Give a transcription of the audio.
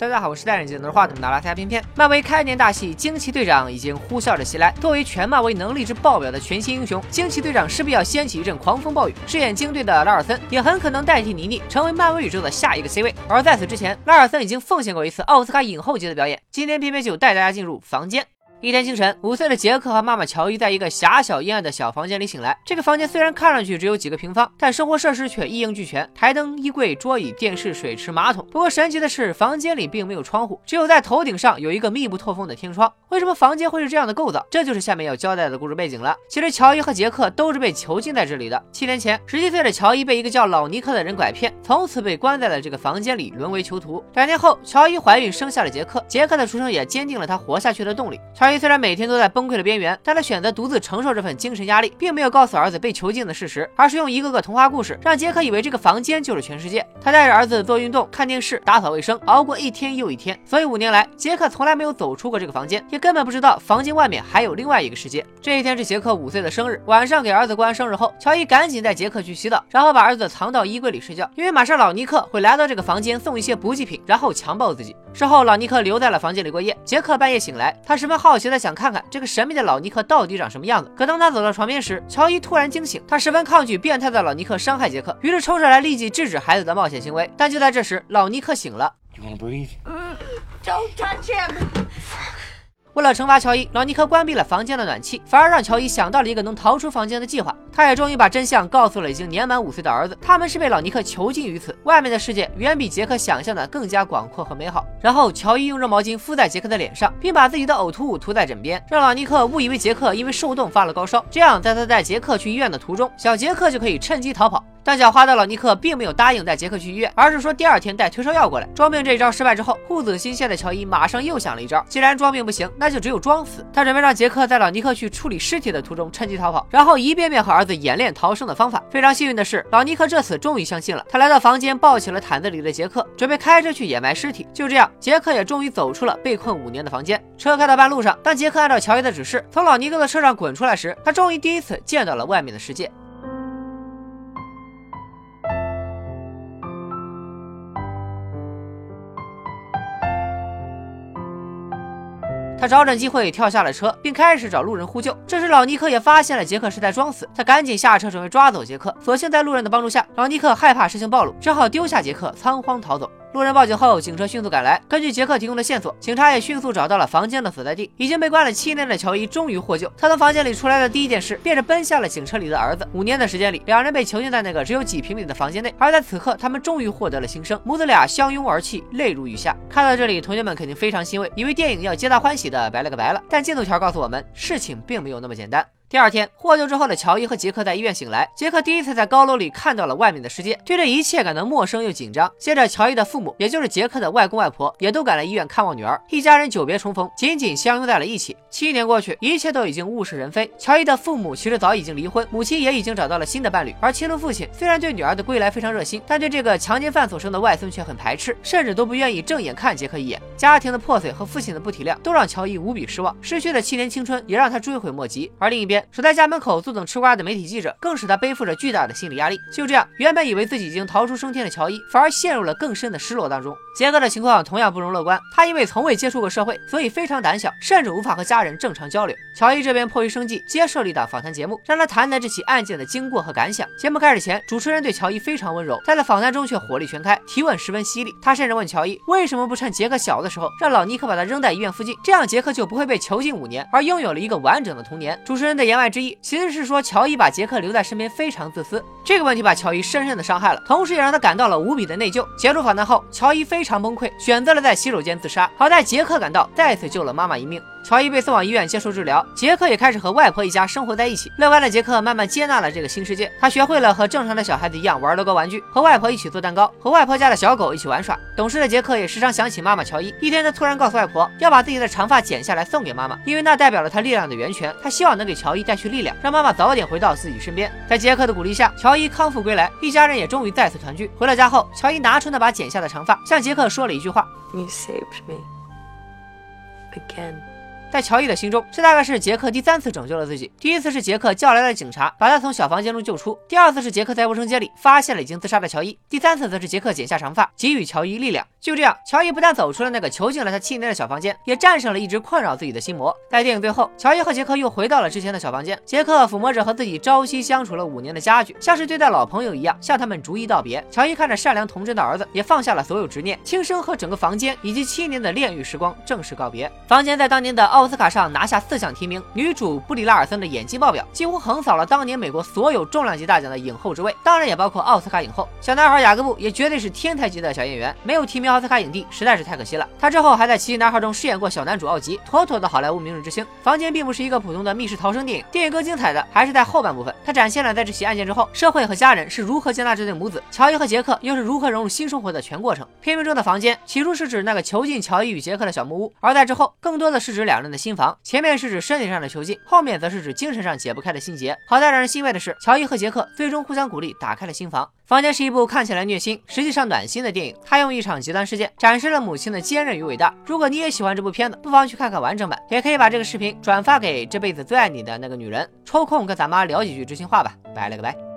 大家好，我是戴眼镜拿着话筒的阿拉斯加片片。漫威开年大戏《惊奇队长》已经呼啸着袭来。作为全漫威能力值爆表的全新英雄，惊奇队长势必要掀起一阵狂风暴雨。饰演惊队的拉尔森也很可能代替妮妮，成为漫威宇宙的下一个 C 位。而在此之前，拉尔森已经奉献过一次奥斯卡影后级的表演。今天片片就带大家进入房间。一天清晨，五岁的杰克和妈妈乔伊在一个狭小阴暗的小房间里醒来。这个房间虽然看上去只有几个平方，但生活设施却一应俱全：台灯、衣柜、桌椅、电视、水池、马桶。不过神奇的是，房间里并没有窗户，只有在头顶上有一个密不透风的天窗。为什么房间会是这样的构造？这就是下面要交代的故事背景了。其实乔伊和杰克都是被囚禁在这里的。七年前，十七岁的乔伊被一个叫老尼克的人拐骗，从此被关在了这个房间里，沦为囚徒。两年后，乔伊怀孕生下了杰克，杰克的出生也坚定了他活下去的动力。乔乔伊虽然每天都在崩溃的边缘，但他选择独自承受这份精神压力，并没有告诉儿子被囚禁的事实，而是用一个个童话故事让杰克以为这个房间就是全世界。他带着儿子做运动、看电视、打扫卫生，熬过一天又一天。所以五年来，杰克从来没有走出过这个房间，也根本不知道房间外面还有另外一个世界。这一天是杰克五岁的生日，晚上给儿子过完生日后，乔伊赶紧带杰克去洗澡，然后把儿子藏到衣柜里睡觉，因为马上老尼克会来到这个房间送一些补给品，然后强暴自己。事后，老尼克留在了房间里过夜。杰克半夜醒来，他十分好奇的想看看这个神秘的老尼克到底长什么样子。可当他走到床边时，乔伊突然惊醒，他十分抗拒变态的老尼克伤害杰克，于是冲上来立即制止孩子的冒险行为。但就在这时，老尼克醒了。为了惩罚乔伊，老尼克关闭了房间的暖气，反而让乔伊想到了一个能逃出房间的计划。他也终于把真相告诉了已经年满五岁的儿子，他们是被老尼克囚禁于此，外面的世界远比杰克想象的更加广阔和美好。然后，乔伊用热毛巾敷在杰克的脸上，并把自己的呕吐物涂在枕边，让老尼克误以为杰克因为受冻发了高烧，这样在他带杰克去医院的途中，小杰克就可以趁机逃跑。但狡猾的老尼克并没有答应带杰克去医院，而是说第二天带退烧药过来。装病这一招失败之后，护子心切的乔伊马上又想了一招，既然装病不行，那就只有装死。他准备让杰克在老尼克去处理尸体的途中趁机逃跑，然后一遍遍和儿子演练逃生的方法。非常幸运的是，老尼克这次终于相信了。他来到房间，抱起了毯子里的杰克，准备开车去掩埋尸体。就这样，杰克也终于走出了被困五年的房间。车开到半路上，当杰克按照乔伊的指示从老尼克的车上滚出来时，他终于第一次见到了外面的世界。他找准机会跳下了车，并开始找路人呼救。这时，老尼克也发现了杰克是在装死，他赶紧下车准备抓走杰克。所幸在路人的帮助下，老尼克害怕事情暴露，只好丢下杰克，仓皇逃走。路人报警后，警车迅速赶来。根据杰克提供的线索，警察也迅速找到了房间的所在地。已经被关了七年的乔伊终于获救。他从房间里出来的第一件事，便是奔向了警车里的儿子。五年的时间里，两人被囚禁在那个只有几平米的房间内。而在此刻，他们终于获得了新生，母子俩相拥而泣，泪如雨下。看到这里，同学们肯定非常欣慰，以为电影要皆大欢喜的白了个白了。但进度条告诉我们，事情并没有那么简单。第二天获救之后的乔伊和杰克在医院醒来，杰克第一次在高楼里看到了外面的世界，对这一切感到陌生又紧张。接着，乔伊的父母，也就是杰克的外公外婆，也都赶来医院看望女儿，一家人久别重逢，紧紧相拥在了一起。七年过去，一切都已经物是人非。乔伊的父母其实早已经离婚，母亲也已经找到了新的伴侣，而亲生父亲虽然对女儿的归来非常热心，但对这个强奸犯所生的外孙却很排斥，甚至都不愿意正眼看杰克一眼。家庭的破碎和父亲的不体谅，都让乔伊无比失望，失去的七年青春也让他追悔莫及。而另一边，守在家门口。坐等吃瓜的媒体记者，更使他背负着巨大的心理压力。就这样，原本以为自己已经逃出升天的乔伊，反而陷入了更深的失落当中。杰克的情况同样不容乐观，他因为从未接触过社会，所以非常胆小，甚至无法和家人正常交流。乔伊这边迫于生计，接受了一档访谈节目，让他谈谈这起案件的经过和感想。节目开始前，主持人对乔伊非常温柔，但在访谈中却火力全开，提问十分犀利。他甚至问乔伊，为什么不趁杰克小的时候，让老尼克把他扔在医院附近，这样杰克就不会被囚禁五年，而拥有了一个完整的童年。主持人的言外之意，其实是说乔伊把杰克留在身边非常自私，这个问题把乔伊深深的伤害了，同时也让他感到了无比的内疚。结束访谈后，乔伊非非常崩溃，选择了在洗手间自杀。好在杰克赶到，再次救了妈妈一命。乔伊被送往医院接受治疗，杰克也开始和外婆一家生活在一起。乐观的杰克慢慢接纳了这个新世界，他学会了和正常的小孩子一样玩乐高玩具，和外婆一起做蛋糕，和外婆家的小狗一起玩耍。懂事的杰克也时常想起妈妈乔伊。一天，他突然告诉外婆要把自己的长发剪下来送给妈妈，因为那代表了他力量的源泉。他希望能给乔伊带去力量，让妈妈早点回到自己身边。在杰克的鼓励下，乔伊康复归来，一家人也终于再次团聚。回到家后，乔伊拿出那把剪下的长发，向杰克说了一句话：“You saved me again。”在乔伊的心中，这大概是杰克第三次拯救了自己。第一次是杰克叫来了警察，把他从小房间中救出；第二次是杰克在卫生间里发现了已经自杀的乔伊；第三次则是杰克剪下长发，给予乔伊力量。就这样，乔伊不但走出了那个囚禁了他七年的小房间，也战胜了一直困扰自己的心魔。在电影最后，乔伊和杰克又回到了之前的小房间，杰克抚摸着和自己朝夕相处了五年的家具，像是对待老朋友一样，向他们逐一道别。乔伊看着善良童真的儿子，也放下了所有执念，轻声和整个房间以及七年的炼狱时光正式告别。房间在当年的奥奥斯卡上拿下四项提名，女主布里拉尔森的演技爆表，几乎横扫了当年美国所有重量级大奖的影后之位，当然也包括奥斯卡影后。小男孩雅各布也绝对是天才级的小演员，没有提名奥斯卡影帝实在是太可惜了。他之后还在《奇迹男孩》中饰演过小男主奥吉，妥妥的好莱坞明日之星。房间并不是一个普通的密室逃生电影，电影更精彩的还是在后半部分，他展现了在这起案件之后，社会和家人是如何接纳这对母子，乔伊和杰克又是如何融入新生活的全过程。片名中的房间起初是指那个囚禁乔伊与杰克的小木屋，而在之后更多的是指两人的新房。前面是指身体上的囚禁，后面则是指精神上解不开的心结。好在让人欣慰的是，乔伊和杰克最终互相鼓励，打开了心房。房间是一部看起来虐心，实际上暖心的电影。它用一场极端事件展示了母亲的坚韧与伟大。如果你也喜欢这部片子，不妨去看看完整版，也可以把这个视频转发给这辈子最爱你的那个女人，抽空跟咱妈聊几句知心话吧。拜了个拜。